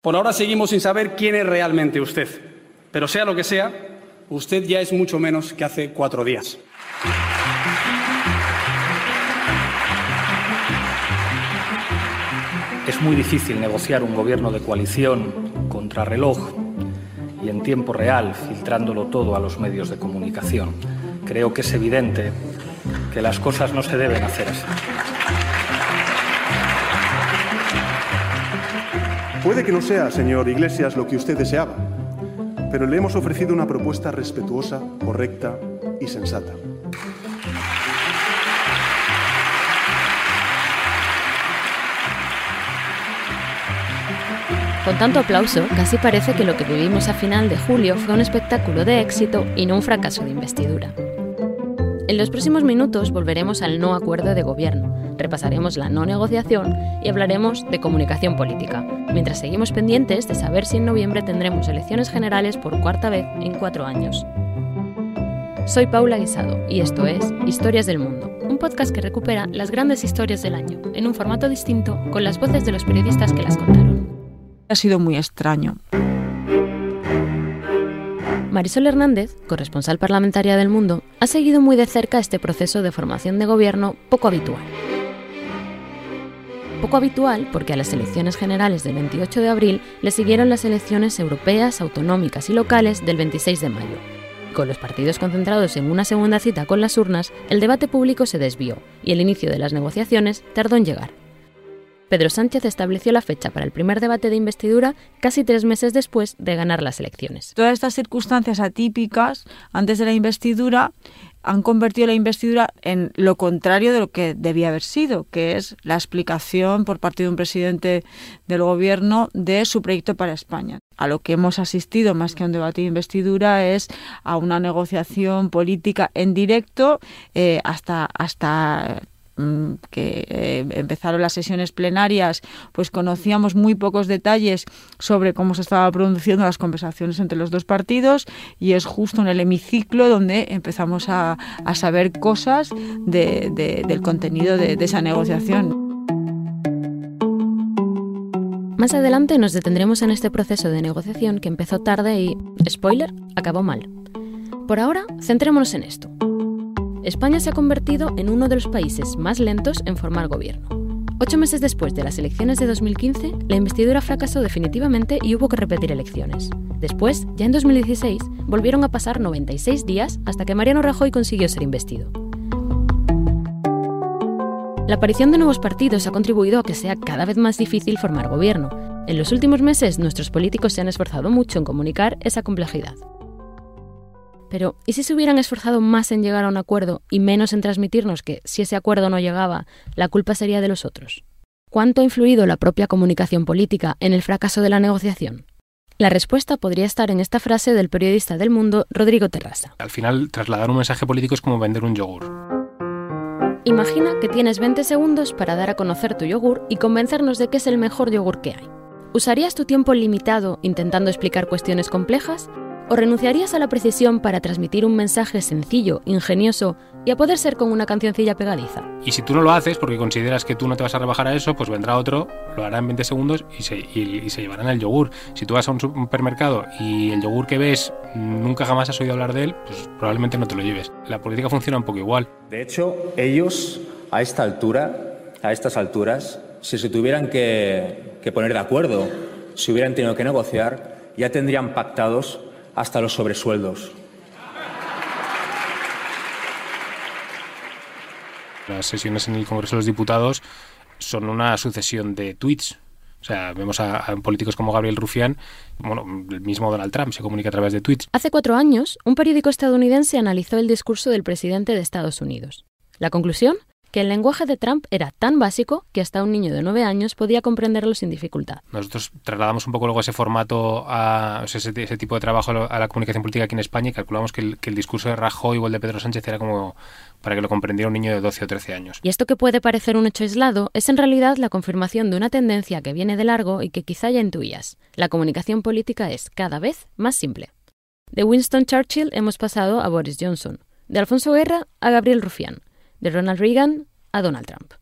Por ahora seguimos sin saber quién es realmente usted, pero sea lo que sea, usted ya es mucho menos que hace cuatro días. Es muy difícil negociar un gobierno de coalición contra reloj y en tiempo real, filtrándolo todo a los medios de comunicación. Creo que es evidente que las cosas no se deben hacer así. Puede que no sea, señor Iglesias, lo que usted deseaba, pero le hemos ofrecido una propuesta respetuosa, correcta y sensata. Con tanto aplauso, casi parece que lo que vivimos a final de julio fue un espectáculo de éxito y no un fracaso de investidura. En los próximos minutos volveremos al no acuerdo de gobierno, repasaremos la no negociación y hablaremos de comunicación política, mientras seguimos pendientes de saber si en noviembre tendremos elecciones generales por cuarta vez en cuatro años. Soy Paula Guisado y esto es Historias del Mundo, un podcast que recupera las grandes historias del año en un formato distinto con las voces de los periodistas que las contaron. Ha sido muy extraño. Marisol Hernández, corresponsal parlamentaria del Mundo, ha seguido muy de cerca este proceso de formación de gobierno poco habitual. Poco habitual porque a las elecciones generales del 28 de abril le siguieron las elecciones europeas, autonómicas y locales del 26 de mayo. Con los partidos concentrados en una segunda cita con las urnas, el debate público se desvió y el inicio de las negociaciones tardó en llegar. Pedro Sánchez estableció la fecha para el primer debate de investidura casi tres meses después de ganar las elecciones. Todas estas circunstancias atípicas antes de la investidura han convertido la investidura en lo contrario de lo que debía haber sido, que es la explicación por parte de un presidente del gobierno de su proyecto para España. A lo que hemos asistido más que a un debate de investidura es a una negociación política en directo eh, hasta hasta que eh, empezaron las sesiones plenarias, pues conocíamos muy pocos detalles sobre cómo se estaban produciendo las conversaciones entre los dos partidos y es justo en el hemiciclo donde empezamos a, saber cosas del contenido de esa negociación. Más adelante nos detendremos en este proceso de negociación que empezó tarde y, spoiler, acabó mal. Por ahora, centrémonos en esto. España se ha convertido en uno de los países más lentos en formar gobierno. Ocho meses después de las elecciones de 2015, la investidura fracasó definitivamente y hubo que repetir elecciones. Después, ya en 2016, volvieron a pasar 96 días hasta que Mariano Rajoy consiguió ser investido. La aparición de nuevos partidos ha contribuido a que sea cada vez más difícil formar gobierno. En los últimos meses, nuestros políticos se han esforzado mucho en comunicar esa complejidad. Pero, ¿y si se hubieran esforzado más en llegar a un acuerdo y menos en transmitirnos que, si ese acuerdo no llegaba, la culpa sería de los otros? ¿Cuánto ha influido la propia comunicación política en el fracaso de la negociación? La respuesta podría estar en esta frase del periodista del Mundo, Rodrigo Terrasa. Al final, trasladar un mensaje político es como vender un yogur. Imagina que tienes 20 segundos para dar a conocer tu yogur y convencernos de que es el mejor yogur que hay. ¿Usarías tu tiempo limitado intentando explicar cuestiones complejas ¿O renunciarías a la precisión para transmitir un mensaje sencillo, ingenioso y a poder ser con una cancioncilla pegadiza? Y si tú no lo haces porque consideras que tú no te vas a rebajar a eso, pues vendrá otro, lo hará en 20 segundos y se, y, se llevarán el yogur. Si tú vas a un supermercado y el yogur que ves nunca jamás has oído hablar de él, pues probablemente no te lo lleves. La política funciona un poco igual. De hecho, ellos a esta altura, a estas alturas, si se tuvieran que, que poner de acuerdo, si hubieran tenido que negociar, ya tendrían pactados hasta los sobresueldos. Las sesiones en el Congreso de los Diputados son una sucesión de tweets. O sea, vemos a, políticos como Gabriel Rufián, bueno, el mismo Donald Trump se comunica a través de tweets. Hace cuatro años, un periódico estadounidense analizó el discurso del presidente de Estados Unidos. La conclusión, que el lenguaje de Trump era tan básico que hasta un niño de nueve años podía comprenderlo sin dificultad. Nosotros trasladamos un poco luego ese formato, a, ese, tipo de trabajo a la comunicación política aquí en España y calculamos que el, discurso de Rajoy o el de Pedro Sánchez era como para que lo comprendiera un niño de 12 o 13 años. Y esto que puede parecer un hecho aislado es en realidad la confirmación de una tendencia que viene de largo y que quizá ya intuías. La comunicación política es cada vez más simple. De Winston Churchill hemos pasado a Boris Johnson, de Alfonso Guerra a Gabriel Rufián, de Ronald Reagan a Donald Trump.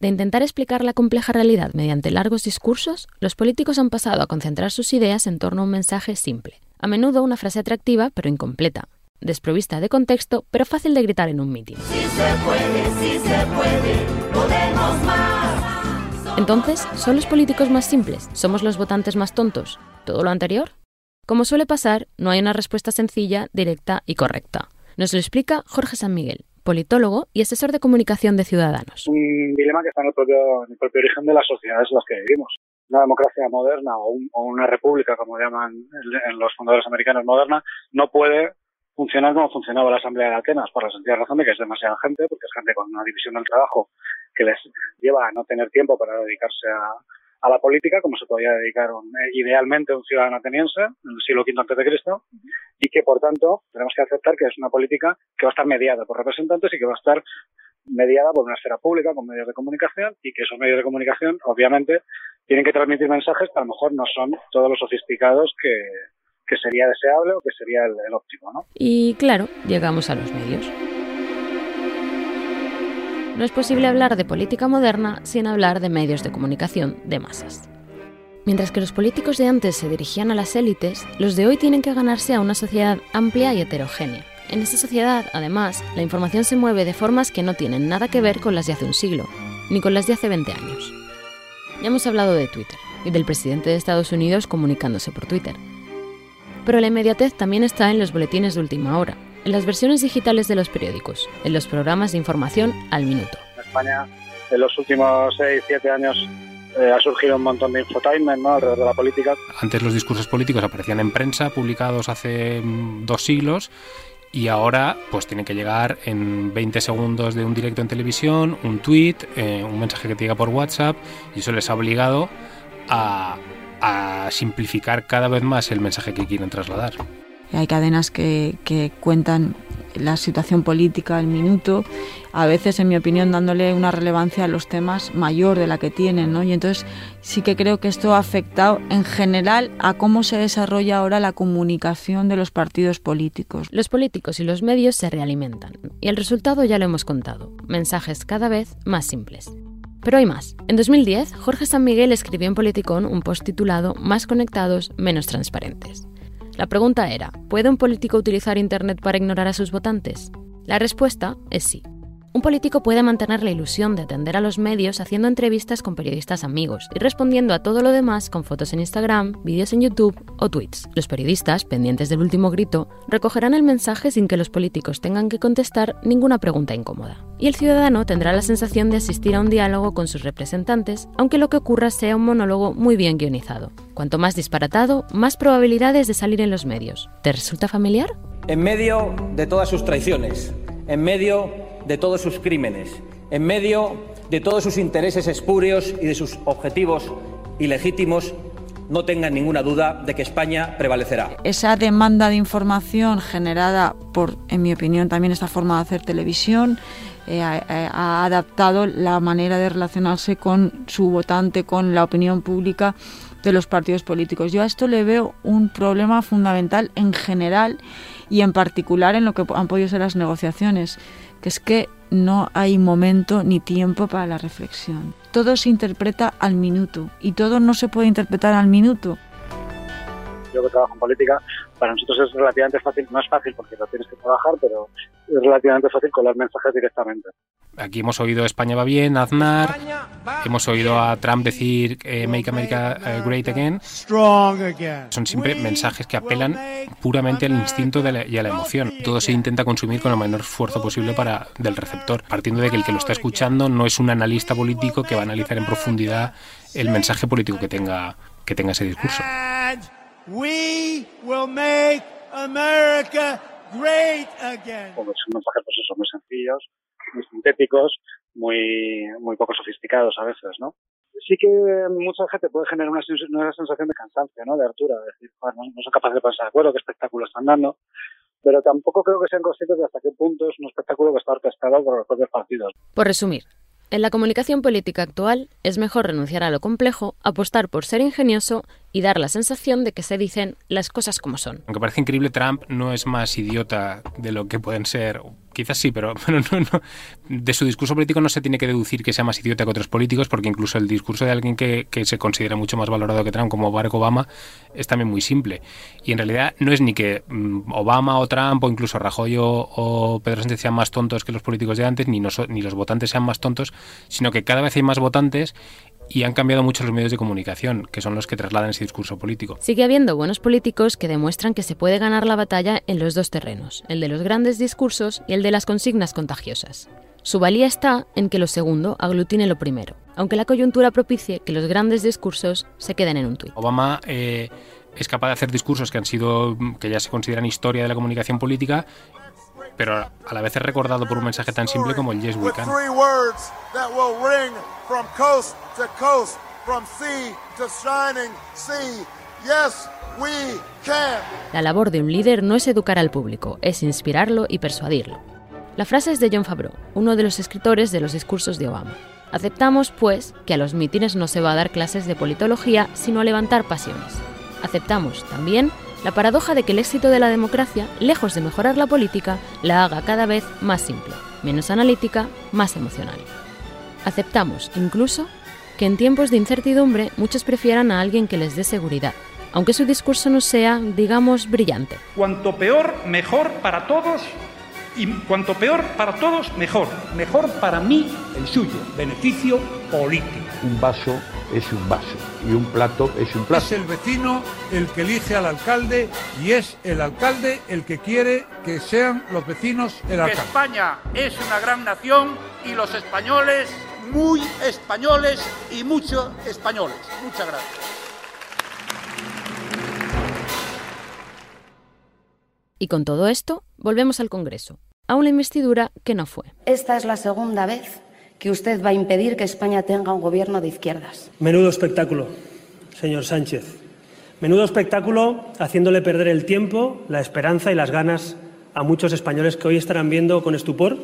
De intentar explicar la compleja realidad mediante largos discursos, los políticos han pasado a concentrar sus ideas en torno a un mensaje simple, a menudo una frase atractiva pero incompleta, desprovista de contexto pero fácil de gritar en un mitin. Entonces, ¿son los políticos más simples? ¿Somos los votantes más tontos? ¿Todo lo anterior? Como suele pasar, no hay una respuesta sencilla, directa y correcta. Nos lo explica Jorge San Miguel, politólogo y asesor de comunicación de Ciudadanos. Un dilema que está en el propio, en el propio origen de las sociedades en las que vivimos. Una democracia moderna o, un, o una república, como llaman en los fundadores americanos moderna, no puede funcionar como funcionaba la Asamblea de Atenas, por la sencilla razón de que es demasiada gente, porque es gente con una división del trabajo que les lleva a no tener tiempo para dedicarse a, a la política, como se podía dedicar un, eh, idealmente un ciudadano ateniense en el siglo V Cristo, y que por tanto tenemos que aceptar que es una política que va a estar mediada por representantes y que va a estar mediada por una esfera pública con medios de comunicación y que esos medios de comunicación obviamente tienen que transmitir mensajes que a lo mejor no son todos los sofisticados que, que sería deseable o que sería el, el óptimo. ¿no? Y claro, llegamos a los medios. No es posible hablar de política moderna sin hablar de medios de comunicación de masas. Mientras que los políticos de antes se dirigían a las élites, los de hoy tienen que ganarse a una sociedad amplia y heterogénea. En esta sociedad, además, la información se mueve de formas que no tienen nada que ver con las de hace un siglo, ni con las de hace 20 años. Ya hemos hablado de Twitter y del presidente de Estados Unidos comunicándose por Twitter. Pero la inmediatez también está en los boletines de última hora, en las versiones digitales de los periódicos, en los programas de información al minuto. En España, en los últimos 6-7 años, eh, ha surgido un montón de infotainment ¿no? alrededor de la política. Antes los discursos políticos aparecían en prensa, publicados hace mm, dos siglos, y ahora pues tienen que llegar en 20 segundos de un directo en televisión, un tweet, eh, un mensaje que te llega por WhatsApp, y eso les ha obligado a, a simplificar cada vez más el mensaje que quieren trasladar. Hay cadenas que, cuentan la situación política al minuto, a veces, en mi opinión, dándole una relevancia a los temas mayor de la que tienen, ¿no? Y entonces sí que creo que esto ha afectado en general a cómo se desarrolla ahora la comunicación de los partidos políticos. Los políticos y los medios se realimentan, y el resultado ya lo hemos contado, mensajes cada vez más simples. Pero hay más. En 2010, Jorge San Miguel escribió en Politicón un post titulado Más conectados, menos transparentes. La pregunta era, ¿puede un político utilizar Internet para ignorar a sus votantes? La respuesta es sí. Un político puede mantener la ilusión de atender a los medios haciendo entrevistas con periodistas amigos y respondiendo a todo lo demás con fotos en Instagram, vídeos en YouTube o tweets. Los periodistas, pendientes del último grito, recogerán el mensaje sin que los políticos tengan que contestar ninguna pregunta incómoda. Y el ciudadano tendrá la sensación de asistir a un diálogo con sus representantes, aunque lo que ocurra sea un monólogo muy bien guionizado. Cuanto más disparatado, más probabilidades de salir en los medios. ¿Te resulta familiar? En medio de todas sus traiciones, en medio de todos sus crímenes, en medio de todos sus intereses espurios y de sus objetivos ilegítimos, no tengan ninguna duda de que España prevalecerá. Esa demanda de información generada por, en mi opinión, también esta forma de hacer televisión, eh, ha, ha adaptado la manera de relacionarse con su votante, con la opinión pública de los partidos políticos. Yo a esto le veo un problema fundamental en general y en particular en lo que han podido ser las negociaciones que es que no hay momento ni tiempo para la reflexión. Todo se interpreta al minuto y todo no se puede interpretar al minuto. Yo que trabajo en política, para nosotros es relativamente fácil, no es fácil porque lo tienes que trabajar, pero es relativamente fácil colar mensajes directamente. Aquí hemos oído España va bien, Aznar, hemos oído a Trump decir eh, Make America eh, Great Again. Son siempre mensajes que apelan puramente al instinto de la, y a la emoción. Todo se intenta consumir con el menor esfuerzo posible para del receptor, partiendo de que el que lo está escuchando no es un analista político que va a analizar en profundidad el mensaje político que tenga, que tenga ese discurso. We will make America great again. Pues son mensajes pues eso, muy sencillos, muy sintéticos, muy, muy poco sofisticados a veces, ¿no? Sí que mucha gente puede generar una, una sensación de cansancio, ¿no? De hartura, de decir, bueno, no, son capaces de de acuerdo, qué espectáculo están dando, pero tampoco creo que sean conscientes de hasta qué punto es un espectáculo que está orquestado por los propios partidos. Por resumir, en la comunicación política actual es mejor renunciar a lo complejo, apostar por ser ingenioso y dar la sensación de que se dicen las cosas como son. Aunque parece increíble, Trump no es más idiota de lo que pueden ser Quizás sí, pero, no, no, de su discurso político no se tiene que deducir que sea más idiota que otros políticos, porque incluso el discurso de alguien que, se considera mucho más valorado que Trump, como Barack Obama, es también muy simple. Y en realidad no es ni que mm, Obama o Trump o incluso Rajoy o, Pedro Sánchez sean más tontos que los políticos de antes, ni, ni los votantes sean más tontos, sino que cada vez hay más votantes y han cambiado mucho los medios de comunicación, que son los que trasladan ese discurso político. Sigue habiendo buenos políticos que demuestran que se puede ganar la batalla en los dos terrenos, el de los grandes discursos y el de las consignas contagiosas. Su valía está en que lo segundo aglutine lo primero, aunque la coyuntura propicie que los grandes discursos se queden en un tuit. Obama eh, es capaz de hacer discursos que han sido que ya se consideran historia de la comunicación política pero a la vez es recordado por un mensaje tan simple como el Yes We Can. La labor de un líder no es educar al público, es inspirarlo y persuadirlo. La frase es de John Favreau, uno de los escritores de los discursos de Obama. Aceptamos, pues, que a los mítines no se va a dar clases de politología, sino a levantar pasiones. Aceptamos, también, la paradoja de que el éxito de la democracia, lejos de mejorar la política, la haga cada vez más simple, menos analítica, más emocional. Aceptamos, incluso, que en tiempos de incertidumbre muchos prefieran a alguien que les dé seguridad, aunque su discurso no sea, digamos, brillante. Cuanto peor, mejor para todos y cuanto peor para todos, mejor. Mejor para mí, el suyo. Beneficio político. Un vaso es un vaso y un plato es un plato. Es el vecino el que elige al alcalde y es el alcalde el que quiere que sean los vecinos el alcalde. España es una gran nación y los españoles muy españoles y muchos españoles. Muchas gracias. Y con todo esto, volvemos al Congreso, a una investidura que no fue. Esta es la segunda vez que usted va a impedir que España tenga un gobierno de izquierdas. Menudo espectáculo, señor Sánchez. Menudo espectáculo haciéndole perder el tiempo, la esperanza y las ganas a muchos españoles que hoy estarán viendo con estupor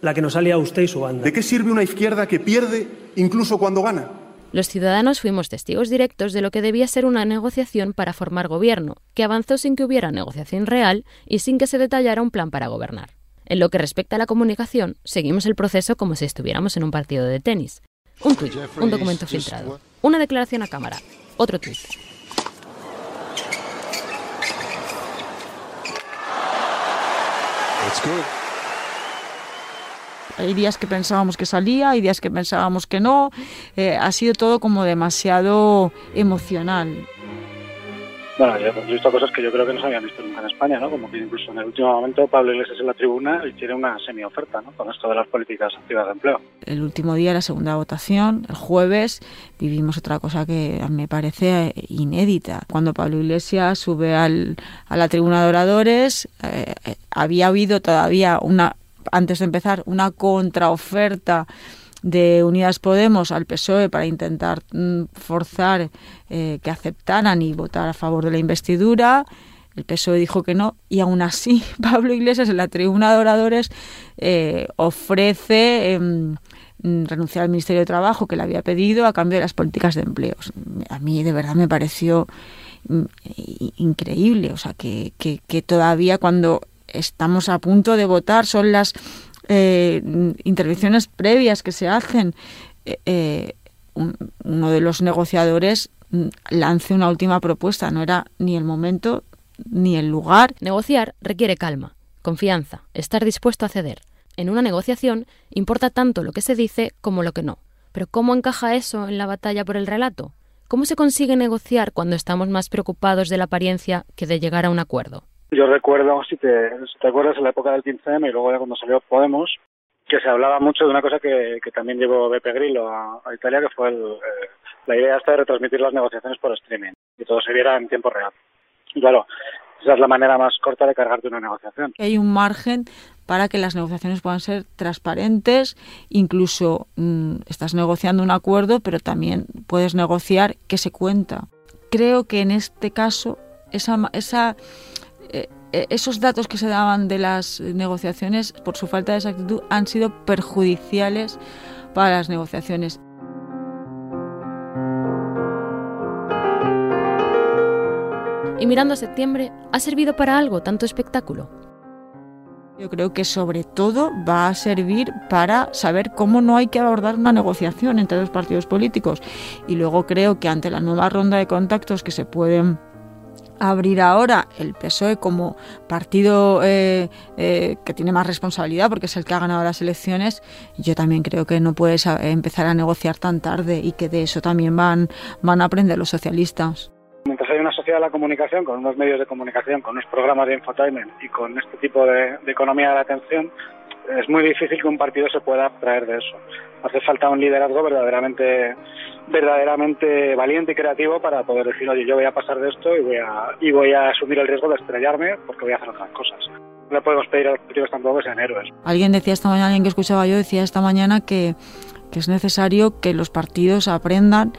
la que nos a usted y su banda. ¿De qué sirve una izquierda que pierde incluso cuando gana? Los ciudadanos fuimos testigos directos de lo que debía ser una negociación para formar gobierno, que avanzó sin que hubiera negociación real y sin que se detallara un plan para gobernar. En lo que respecta a la comunicación, seguimos el proceso como si estuviéramos en un partido de tenis. Un tuit, un documento filtrado, una declaración a cámara, otro tuit. Hay días que pensábamos que salía, hay días que pensábamos que no. Eh, ha sido todo como demasiado emocional. Bueno, yo he visto cosas que yo creo que no se habían visto nunca en España, ¿no? Como que incluso en el último momento Pablo Iglesias en la tribuna y tiene una semi-oferta, ¿no? Con esto de las políticas activas de empleo. El último día, la segunda votación, el jueves, vivimos otra cosa que me parece inédita. Cuando Pablo Iglesias sube al, a la tribuna de oradores, eh, eh, había habido todavía una, antes de empezar, una contraoferta de Unidas Podemos al PSOE para intentar mm, forzar eh, que aceptaran y votar a favor de la investidura. El PSOE dijo que no y aún así Pablo Iglesias en la tribuna de oradores eh, ofrece em, renunciar al Ministerio de Trabajo que le había pedido a cambio de las políticas de empleo. A mí de verdad me pareció mm, increíble, o sea, que, que todavía cuando estamos a punto de votar son las eh, intervenciones previas que se hacen, eh, eh, uno de los negociadores mm, lance una última propuesta. No era ni el momento ni el lugar. Negociar requiere calma, confianza, estar dispuesto a ceder. En una negociación importa tanto lo que se dice como lo que no. Pero ¿cómo encaja eso en la batalla por el relato? ¿Cómo se consigue negociar cuando estamos más preocupados de la apariencia que de llegar a un acuerdo? Yo recuerdo, si te, te acuerdas, en la época del 15M y luego ya cuando salió Podemos, que se hablaba mucho de una cosa que, que también llevó Beppe Grillo a, Italia, que fue el, eh, la idea esta de retransmitir las negociaciones por streaming y todo se viera en tiempo real. Y claro, esa es la manera más corta de cargarte una negociación. Hay un margen para que las negociaciones puedan ser transparentes, incluso mm, estás negociando un acuerdo, pero también puedes negociar qué se cuenta. Creo que en este caso esa, esa esos datos que se daban de las negociaciones, por su falta de exactitud, han sido perjudiciales para las negociaciones. Y mirando a septiembre, ¿ha servido para algo tanto espectáculo? Yo creo que sobre todo va a servir para saber cómo no hay que abordar una negociación entre los partidos políticos. Y luego creo que ante la nueva ronda de contactos que se pueden abrir ahora el PSOE como partido eh, eh, que tiene más responsabilidad porque es el que ha ganado las elecciones, yo también creo que no puedes empezar a negociar tan tarde y que de eso también van, van a aprender los socialistas. Mientras hay una sociedad de la comunicación, con unos medios de comunicación, con unos programas de infotainment y con este tipo de, economía de la atención, es muy difícil que un partido se pueda abstraer de eso. Hace falta un liderazgo verdaderamente verdaderamente valiente y creativo para poder decir, oye, yo voy a pasar de esto y voy a, y voy a asumir el riesgo de estrellarme porque voy a hacer otras cosas. No le podemos pedir a los políticos tampoco que sean héroes. Alguien decía esta mañana, alguien que escuchaba yo decía esta mañana que es necesario que los partidos aprendan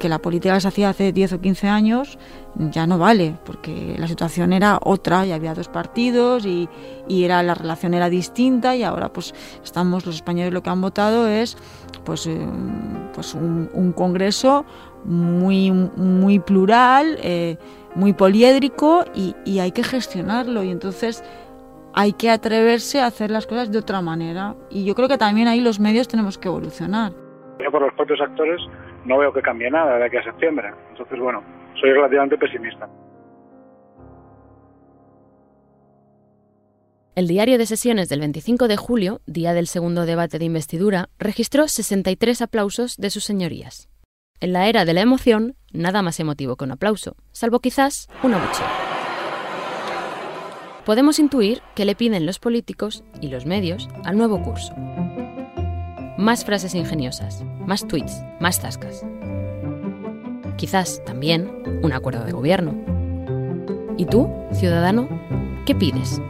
que la política que se hacía hace 10 o 15 años ya no vale, porque la situación era otra y había dos partidos y, y, era la relación era distinta y ahora pues estamos los españoles lo que han votado es pues, eh, pues un, congreso muy, muy plural, eh, muy poliédrico y, y hay que gestionarlo y entonces hay que atreverse a hacer las cosas de otra manera y yo creo que también ahí los medios tenemos que evolucionar. Por los propios actores no veo que cambie nada de aquí a septiembre. Entonces, bueno, soy relativamente pesimista. El diario de sesiones del 25 de julio, día del segundo debate de investidura, registró 63 aplausos de sus señorías. En la era de la emoción, nada más emotivo que un aplauso, salvo quizás una buche. Podemos intuir que le piden los políticos y los medios al nuevo curso más frases ingeniosas, más tweets, más tascas. Quizás también un acuerdo de gobierno. ¿Y tú, ciudadano, qué pides?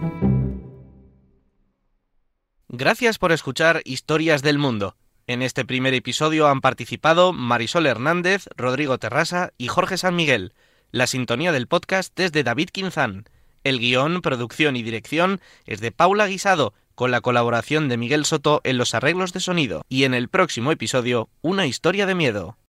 Gracias por escuchar Historias del Mundo. En este primer episodio han participado Marisol Hernández, Rodrigo Terrasa y Jorge San Miguel. La sintonía del podcast es de David Quinzán. El guion, producción y dirección es de Paula Guisado con la colaboración de Miguel Soto en los arreglos de sonido y en el próximo episodio una historia de miedo.